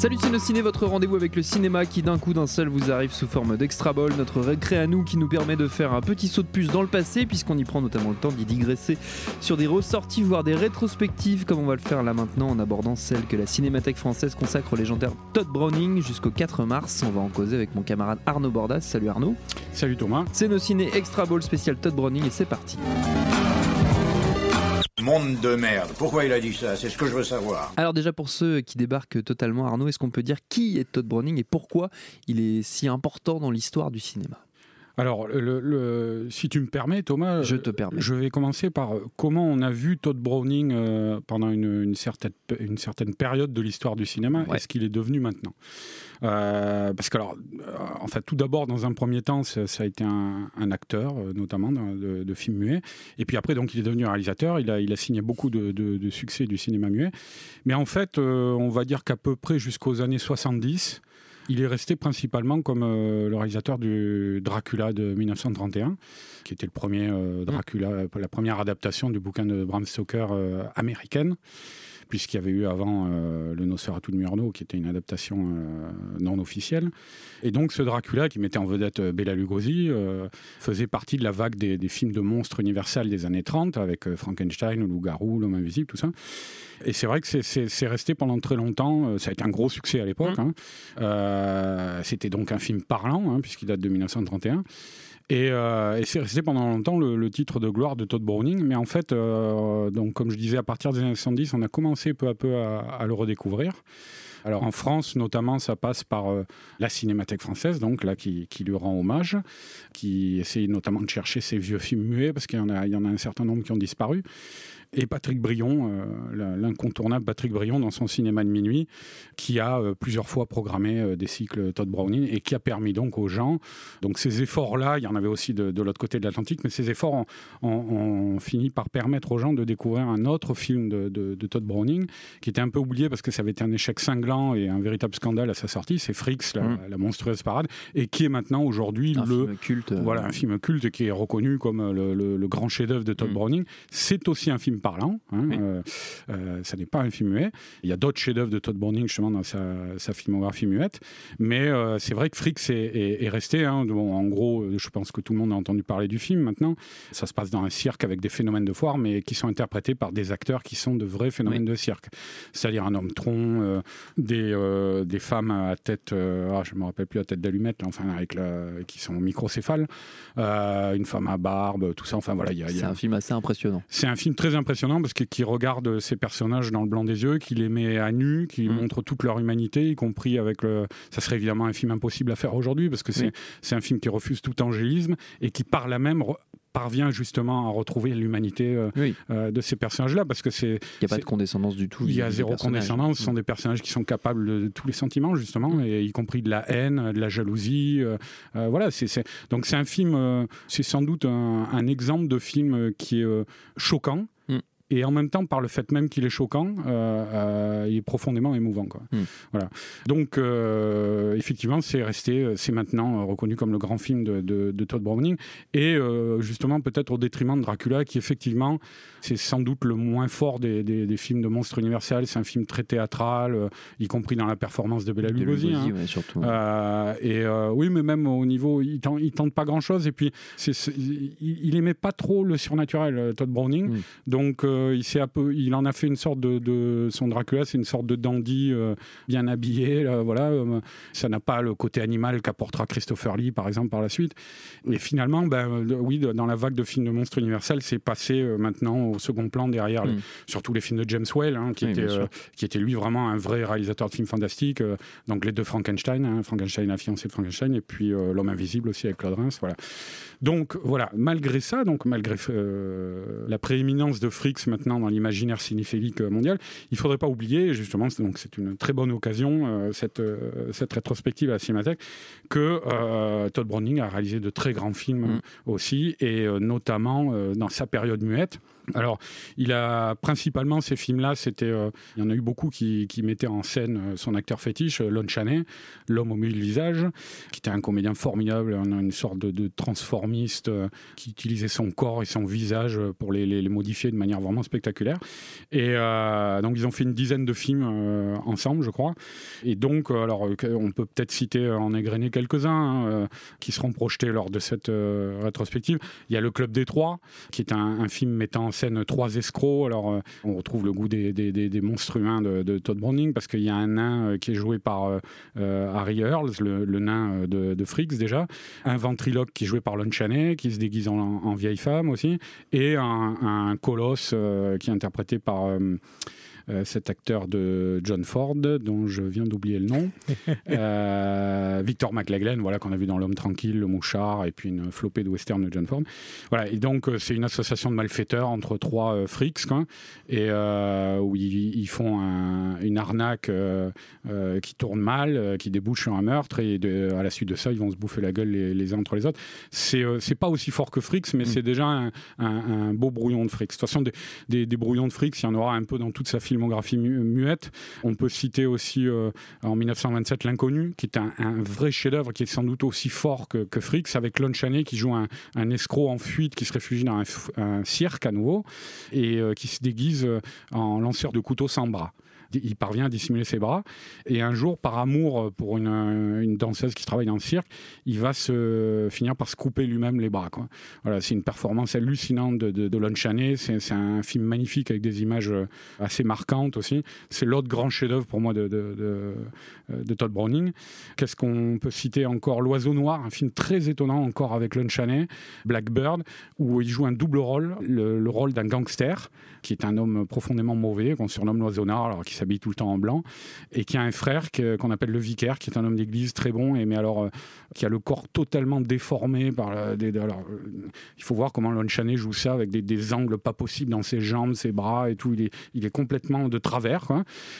Salut Ciné, votre rendez-vous avec le cinéma qui d'un coup d'un seul vous arrive sous forme d'extra ball, notre récré à nous qui nous permet de faire un petit saut de puce dans le passé puisqu'on y prend notamment le temps d'y digresser sur des ressorties voire des rétrospectives comme on va le faire là maintenant en abordant celle que la Cinémathèque française consacre au légendaire Todd Browning jusqu'au 4 mars. On va en causer avec mon camarade Arnaud Bordas. Salut Arnaud. Salut Thomas. C'est nos ciné extra ball spécial Todd Browning et c'est parti. Monde de merde. Pourquoi il a dit ça? C'est ce que je veux savoir. Alors déjà pour ceux qui débarquent totalement Arnaud, est-ce qu'on peut dire qui est Todd Browning et pourquoi il est si important dans l'histoire du cinéma? Alors, le- le- si tu me permets, Thomas, Je te permets. je vais commencer par euh, comment on a vu Todd Browning euh, pendant une, une certaine, une certaine période de l'histoire du cinéma Ouais. et ce qu'il est devenu maintenant. Euh, parce que, alors, en fait, tout d'abord, dans un premier temps, ça, ça a été un, un acteur, notamment de, de films muets. Et puis après, donc, il est devenu réalisateur. Il a, il a signé beaucoup de, de- de succès du cinéma muet. Mais en fait, euh, on va dire qu'à peu près jusqu'aux années 70, il est resté principalement comme euh, le réalisateur du Dracula de 1931, qui était le premier euh, Dracula, la première adaptation du bouquin de Bram Stoker euh, américaine, puisqu'il y avait eu avant euh, le Nosferatu de Murnau, qui était une adaptation euh, non officielle. Et donc ce Dracula, qui mettait en vedette euh, Bela Lugosi, euh, faisait partie de la vague des, des films de monstres universels des années 30, avec Frankenstein, le loup-garou, l'homme invisible, tout ça. Et c'est vrai que c'est- resté pendant très longtemps. Ça a été un gros succès à l'époque. hein. Euh, C'était donc un film parlant, hein, puisqu'il date de 1931. Et, euh, et c'est resté pendant longtemps le, le titre de gloire de Todd Browning. Mais en fait, euh, donc, comme je disais, à partir des années 70, on a commencé peu à peu à, à le redécouvrir. Alors en France, notamment, ça passe par euh, la Cinémathèque française, donc là qui, lui rend hommage, qui essaye notamment de chercher ces vieux films muets, parce qu'il y en a, un certain nombre qui ont disparu. Et Patrick Brion, euh, l'incontournable Patrick Brion dans son cinéma de minuit, qui a euh, plusieurs fois programmé des cycles Todd Browning et qui a permis donc aux gens, donc ces efforts-là, il y en avait aussi de, l'autre côté de l'Atlantique, mais ces efforts ont, fini par permettre aux gens de découvrir un autre film de, de- de Todd Browning, qui était un peu oublié parce que ça avait été un échec cinglant et un véritable scandale à sa sortie, c'est Fricks, la, Mm. la monstrueuse parade, et qui est maintenant aujourd'hui Un le... film culte. euh, Voilà, un film culte qui est reconnu comme le, le- le grand chef-d'œuvre de Todd Mm. Browning. C'est aussi un film parlant. hein, Oui. euh, euh, ça n'est pas un film muet. Il y a d'autres chefs-d'œuvre de Todd Browning justement dans sa, sa filmographie muette. Mais euh, c'est vrai que Fricks est, est- est resté. hein. Bon, en gros, euh, je pense que tout le monde a entendu parler du film maintenant. Ça se passe dans un cirque avec des phénomènes de foire, mais qui sont interprétés par des acteurs qui sont de vrais phénomènes de cirque. C'est-à-dire un homme tronc, euh, des, euh, des femmes à tête, euh, ah, je me rappelle plus, à tête d'allumette, enfin avec la, qui sont microcéphales, euh, une femme à barbe, tout ça. Enfin voilà, il y a- il y C'est a, un film assez impressionnant. c'est un film très impressionnant parce que qui regarde ces personnages dans le blanc des yeux, qui les met à nu, qui Mm. montre toute leur humanité, y compris avec le. Ça serait évidemment un film impossible à faire aujourd'hui parce que c'est Oui. c'est un film qui refuse tout angélisme et qui par là même re- parvient justement à retrouver l'humanité euh, Oui, euh, de ces personnages-là parce que c'est il n'y a pas de condescendance du tout. il y a zéro condescendance, ce sont Mm. des personnages qui sont capables de tous les sentiments justement, et y compris de la haine, de la jalousie. euh, voilà, c'est donc c'est un film, c'est sans doute un, un exemple de film qui est choquant. Et en même temps, par le fait même qu'il est choquant, euh, euh, il est profondément émouvant. Quoi. Mm. Voilà. Donc, euh, effectivement, c'est resté, c'est maintenant reconnu comme le grand film de, de- de Todd Browning. Et justement, peut-être au détriment de Dracula, qui effectivement, c'est sans doute le moins fort des, des- des films de monstres universels. C'est un film très théâtral, y compris dans la performance de Bela De Lugosi. Hein. ouais, surtout. Et oui, mais même au niveau, il tente, il tente pas grand chose. Et puis, il, il aimait pas trop le surnaturel, Todd Browning. Mm. Donc, euh, il, s'est un peu, il en a fait une sorte de, de son Dracula, c'est une sorte de dandy euh, bien habillé. là, voilà, euh, ça n'a pas le côté animal qu'apportera Christopher Lee, par exemple, par la suite. Et finalement, ben, oui, dans la vague de films de monstres universels, c'est passé maintenant au second plan derrière, les- Mm. surtout les films de James Whale, hein, qui, Oui, était, qui était lui vraiment un vrai réalisateur de films fantastiques. donc les deux Frankenstein, hein, Frankenstein, la fiancée de Frankenstein, et puis L'homme invisible aussi avec Claude Reims. Voilà. Donc voilà, malgré ça, donc malgré la prééminence de Fricks maintenant dans l'imaginaire cinéphilique mondial, il faudrait pas oublier, justement, c'est- donc c'est une très bonne occasion, euh, cette, euh, cette rétrospective à la Cinémathèque, que euh, Todd Browning a réalisé de très grands films Mm. aussi, et notamment dans sa période muette. Alors, il a principalement ces films-là, c'était, euh, il y en a eu beaucoup qui, qui mettaient en scène son acteur fétiche, Lon Chaney, l'homme au mille visages, qui était un comédien formidable, un- une sorte de, de transformiste euh, qui utilisait son corps et son visage pour les, les- les modifier de manière vraiment spectaculaire. Et euh, donc, ils ont fait une dizaine de films euh, ensemble, je crois. Et donc, euh, alors, on peut peut-être citer en égrener quelques-uns hein, qui seront projetés lors de cette rétrospective. Il y a Le Club des Trois, qui est un, film mettant en scène trois escrocs. Alors, on retrouve le goût des, des- des- des monstres humains de, Todd Browning, parce qu'il y a un nain qui est joué par Harry Earls, le, nain de, de Fricks déjà, un ventriloque qui est joué par Lon Chaney, qui se déguise en, vieille femme aussi, et un, un colosse qui est interprété par... euh, cet acteur de John Ford, dont je viens d'oublier le nom, Euh, Victor McLaglen, voilà qu'on a vu dans L'homme tranquille, Le mouchard, et puis une flopée de western de John Ford. Voilà, et donc euh, c'est une association de malfaiteurs entre trois frics, quoi, et où ils, ils font un- une arnaque qui tourne mal, qui débouche sur un meurtre, et de- à la suite de ça, ils vont se bouffer la gueule les, les uns entre les autres. C'est pas aussi fort que Fricks, mais c'est déjà un, un- un beau brouillon de Fricks. De toute façon, des, des, des brouillons de Fricks, il y en aura un peu dans toute sa filmographie mu- muette. On peut citer aussi euh, en 1927 L'Inconnu, qui est un, vrai chef-d'œuvre, qui est sans doute aussi fort que, Fricks, avec Lon Chaney qui joue un, escroc en fuite qui se réfugie dans un, cirque à nouveau et euh, qui se déguise euh, en lanceur de couteau sans bras. Il parvient à dissimuler ses bras. Et un jour, par amour pour une, une danseuse qui travaille dans le cirque, il va se finir par se couper lui-même les bras. Voilà, c'est une performance hallucinante de, de, de Lon Chaney. C'est, un film magnifique avec des images euh, assez marquantes aussi. C'est l'autre grand chef-d'œuvre pour moi de, de, euh, Todd Browning. Qu'est-ce qu'on peut citer encore? L'Oiseau Noir, un film très étonnant encore avec Lon Chaney, Blackbird, où il joue un double rôle, le, le rôle d'un gangster, qui est un homme profondément mauvais, qu'on surnomme l'Oiseau Noir, alors s'habille tout le temps en blanc, et qui a un frère qu'on appelle le vicaire, qui est un homme d'église très bon, et mais alors euh, qui a le corps totalement déformé par des- alors, euh, il faut voir comment Lon Chaney joue ça avec des, angles pas possibles dans ses jambes, ses bras et tout. Il est, il est complètement de travers.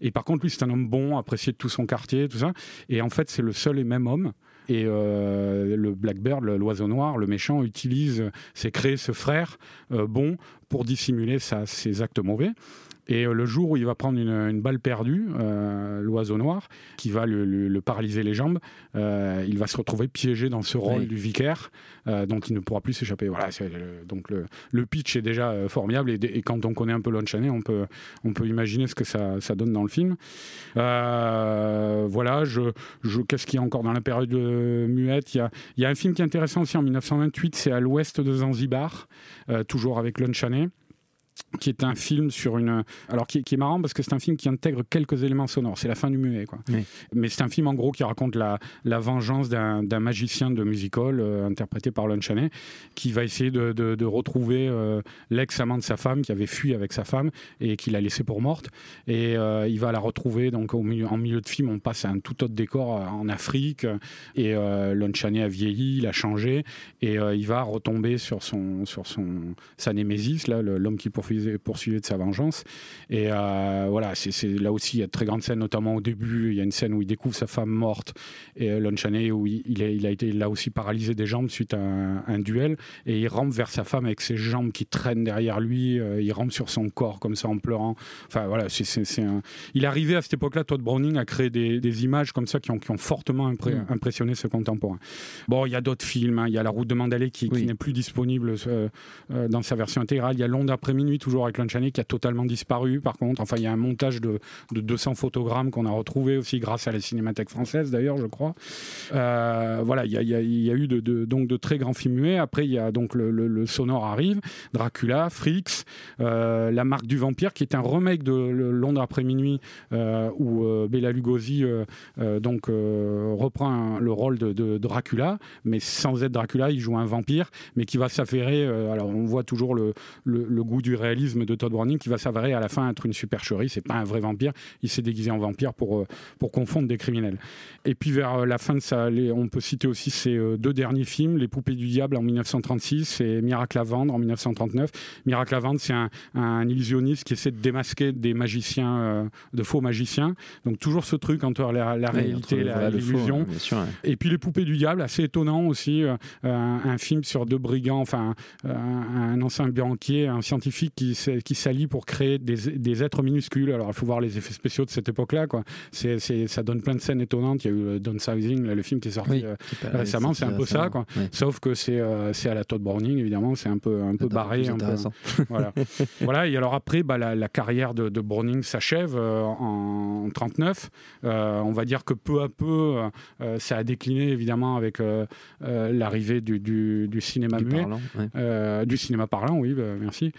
Et par contre, lui, c'est un homme bon, apprécié de tout son quartier, tout ça. Et en fait, c'est le seul et même homme. Et euh, le Blackbird, l'oiseau noir, le méchant, utilise, c'est créer ce frère euh, bon pour dissimuler ses actes mauvais. Et euh, le jour où il va prendre une, une balle perdue, euh, l'oiseau noir, qui va le, le- le paralyser les jambes, euh, il va se retrouver piégé dans ce rôle Oui. du vicaire, euh, dont il ne pourra plus s'échapper. Voilà, le- donc le, pitch est déjà formidable, et, et quand on connaît un peu Lon Chaney, on peut, on peut imaginer ce que ça, ça donne dans le film. Voilà, je, je, qu'est-ce qu'il y a encore dans la période muette? Il y, a, il y a un film qui est intéressant aussi en 1928, c'est à l'ouest de Zanzibar, toujours avec Lon Chaney qui est un film sur une alors qui, qui est marrant parce que c'est un film qui intègre quelques éléments sonores. C'est la fin du muet quoi. Oui. mais c'est un film en gros qui raconte la, la vengeance d'un d'un magicien de musical euh, interprété par Lon Chaney qui va essayer de, de- de retrouver euh, l'ex-amant de sa femme qui avait fui avec sa femme et qui l'a laissée pour morte. Et euh, il va la retrouver donc au milieu, en milieu de film. On passe à un tout autre décor euh, en Afrique. Et Lon Chaney a vieilli il a changé. Et il va retomber sur son sur son sa némésis l'homme qui poursuivait, poursuivait de sa vengeance et euh, voilà c'est là aussi il y a de très grandes scènes notamment au début il y a une scène où il découvre sa femme morte et euh, Lon Chaney où il, il, est- il a été là aussi paralysé des jambes suite à un, un duel et il rampe vers sa femme avec ses jambes qui traînent derrière lui euh, il rampe sur son corps comme ça en pleurant enfin voilà c'est un... il arrivait à cette époque-là Todd Browning à créer des, des images comme ça qui ont, qui ont fortement impré- Mm. impressionné ce contemporain bon il y a d'autres films hein. il y a La route de Mandalay qui, n'est plus disponible euh, dans sa version intégrale il y a L'onde après minuit toujours avec Lon Chaney, qui a totalement disparu par contre. Enfin, il y a un montage de, de 200 photogrammes qu'on a retrouvé aussi grâce à la Cinémathèque française d'ailleurs, je crois. Euh, voilà, il y a, eu de, donc de très grands films muets. Après, il y a donc le, sonore arrive, Dracula, Freaks, euh, La marque du vampire, qui est un remake de Londres après minuit, euh, où Bela Lugosi donc reprend le rôle de, Dracula, mais sans être Dracula, il joue un vampire, mais qui va euh, alors, on voit toujours le- le goût du réalisme de Todd Browning, qui va s'avérer à la fin être une supercherie. C'est pas un vrai vampire, il s'est déguisé en vampire pour euh, pour confondre des criminels. Et puis vers euh, la fin de ça, les- on peut citer aussi ses euh, deux derniers films, Les Poupées du Diable en 1936 et Miracle à vendre en 1939. Miracle à vendre, c'est un, un illusionniste qui essaie de démasquer des magiciens, euh, de faux magiciens. Donc toujours ce truc entre la, la Oui, réalité l'illusion. ouais. Et puis Les Poupées du Diable, assez étonnant aussi, euh, un, un film sur deux brigands, enfin un, un ancien banquier, un scientifique qui, qui s'allie pour créer des, des êtres minuscules. Alors il faut voir les effets spéciaux de cette époque-là. quoi. C'est, ça donne plein de scènes étonnantes. Il y a eu euh, Downsizing, là, le film qui est sorti Oui, euh, pas- récemment, c'est un peu ça. Quoi. Ouais. Sauf que c'est, euh, c'est à la Todd Browning, évidemment, c'est un peu, un peu C'est barré. un peu- intéressant. voilà. voilà. Et alors après, bah, la, la carrière de, de Browning s'achève en 39. Euh, on va dire que peu à peu, ça a décliné évidemment avec l'arrivée du, du- du cinéma Du muet. parlant, ouais. Du cinéma parlant, oui, bah, merci.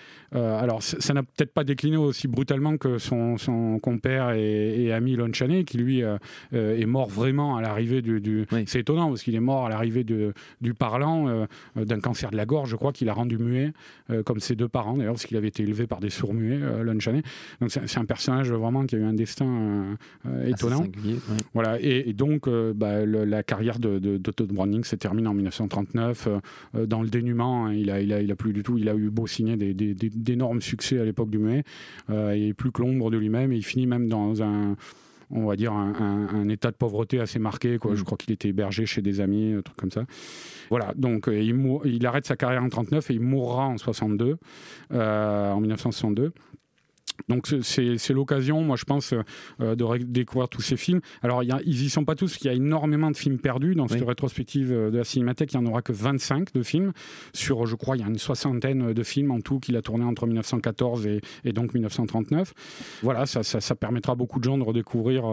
Euh, alors, ça n'a peut-être pas décliné aussi brutalement que son, son compère et, et ami Lon Chaney, qui lui euh, euh, est mort vraiment à l'arrivée du. du- Oui. C'est étonnant parce qu'il est mort à l'arrivée du parlant d'un cancer de la gorge, je crois, qu'il a rendu muet, comme ses deux parents d'ailleurs, parce qu'il avait été élevé par des sourds muets, Lon Chaney. Donc, c'est un personnage vraiment qui a eu un destin étonnant. singulier, ouais. Voilà, et, et donc bah, le- la carrière de, de, de Todd Browning se termine en 1939 euh, euh, dans le dénuement. hein. il, a, il, a, il a plus du tout, il a eu beau signer des- des- des- d'énormes succès à l'époque du muet, euh, il est plus que l'ombre de lui-même et il finit même dans un on va dire un, un- un état de pauvreté assez marqué quoi. Mm. je crois qu'il était hébergé chez des amis un truc comme ça voilà donc euh, il, il arrête sa carrière en 39 et il mourra en 62 euh, en 1962 donc c'est- l'occasion, moi je pense, euh, de découvrir tous ces films. Alors y a- ils y sont pas tous, il y a énormément de films perdus dans cette rétrospective euh, de la Cinémathèque. Il n'y en aura que 25 de films sur, je crois, il y a une soixantaine de films en tout qu'il a tourné entre 1914 et, et donc 1939. Voilà, ça, ça, ça permettra à beaucoup de gens de redécouvrir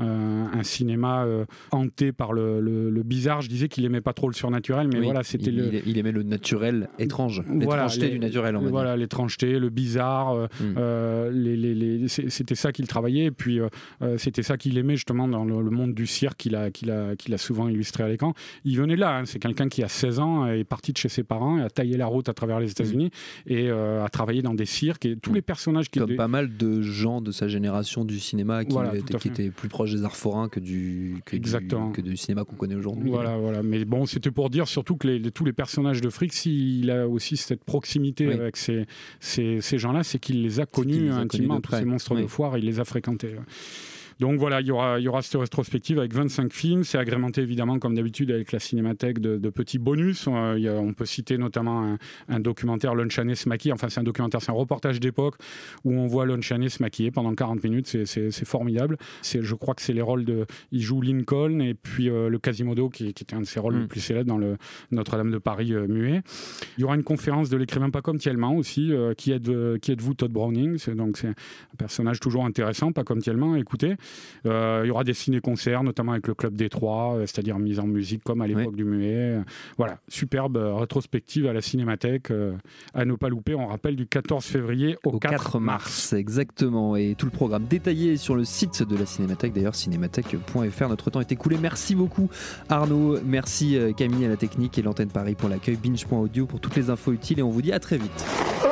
euh, un cinéma euh, hanté par le, le- le bizarre. Je disais qu'il aimait pas trop le surnaturel, mais Oui, voilà, c'était il, le il- aimait le naturel étrange, Voilà, l'étrangeté les- du naturel, dire. voilà, l'étrangeté, le bizarre, euh, Mm. euh, les, les- les- c'est- c'était ça qu'il travaillait. Et puis, euh, euh, c'était ça qu'il aimait justement dans le, le monde du cirque qu'il a, qu'il a, qu'il a souvent illustré à l'écran. Il venait de là. hein. C'est quelqu'un qui, à 16 ans, est parti de chez ses parents, et a taillé la route à travers les États-Unis et euh, a travaillé dans des cirques. Et tous Mm. les personnages qui Comme pas mal de gens de sa génération du cinéma qui, Voilà, étaient, qui plus proches des arts forains que du, que du, Exactement. que du cinéma qu'on connaît aujourd'hui. Voilà, voilà. Mais bon, c'était pour dire surtout que les, les- tous les personnages de Fricks, il a aussi cette proximité Oui. avec ces, ces, ces gens-là, c'est qu'il les a connus intimement, tous ces monstres de foire, il les a fréquentés. Donc voilà, il y aura, il y aura cette rétrospective avec 25 films. C'est agrémenté évidemment, comme d'habitude, avec la cinémathèque de, de petits bonus. Euh, il y a- on peut citer notamment un, un documentaire Lon Chaney se maquille. Enfin, c'est un documentaire, c'est un reportage d'époque où on voit Lon Chaney se maquiller pendant 40 minutes. C'est- formidable. Je crois que c'est les rôles de. Il joue Lincoln et puis euh, le Quasimodo, qui, qui était un de ses rôles Mm. les plus célèbres dans le Notre-Dame de Paris euh, muet. Il y aura une conférence de l'écrivain pas comme Thielman aussi. qui êtes- qui êtes-vous, Todd Browning? C'est donc c'est un personnage toujours intéressant, pas comme Thielman. Écoutez, il y aura des ciné-concerts, notamment avec le Club des Trois, euh, c'est-à-dire mise en musique comme à l'époque du muet. Euh, Voilà, superbe euh, rétrospective à la Cinémathèque euh, à ne pas louper. On rappelle du 14 février au, Au 4 mars, exactement. Et tout le programme détaillé sur le site de la Cinémathèque, d'ailleurs cinémathèque.fr. Notre temps est écoulé. Merci beaucoup Arnaud, merci euh, Camille à la technique et l'antenne Paris pour l'accueil, binge.audio pour toutes les infos utiles et on vous dit à très vite.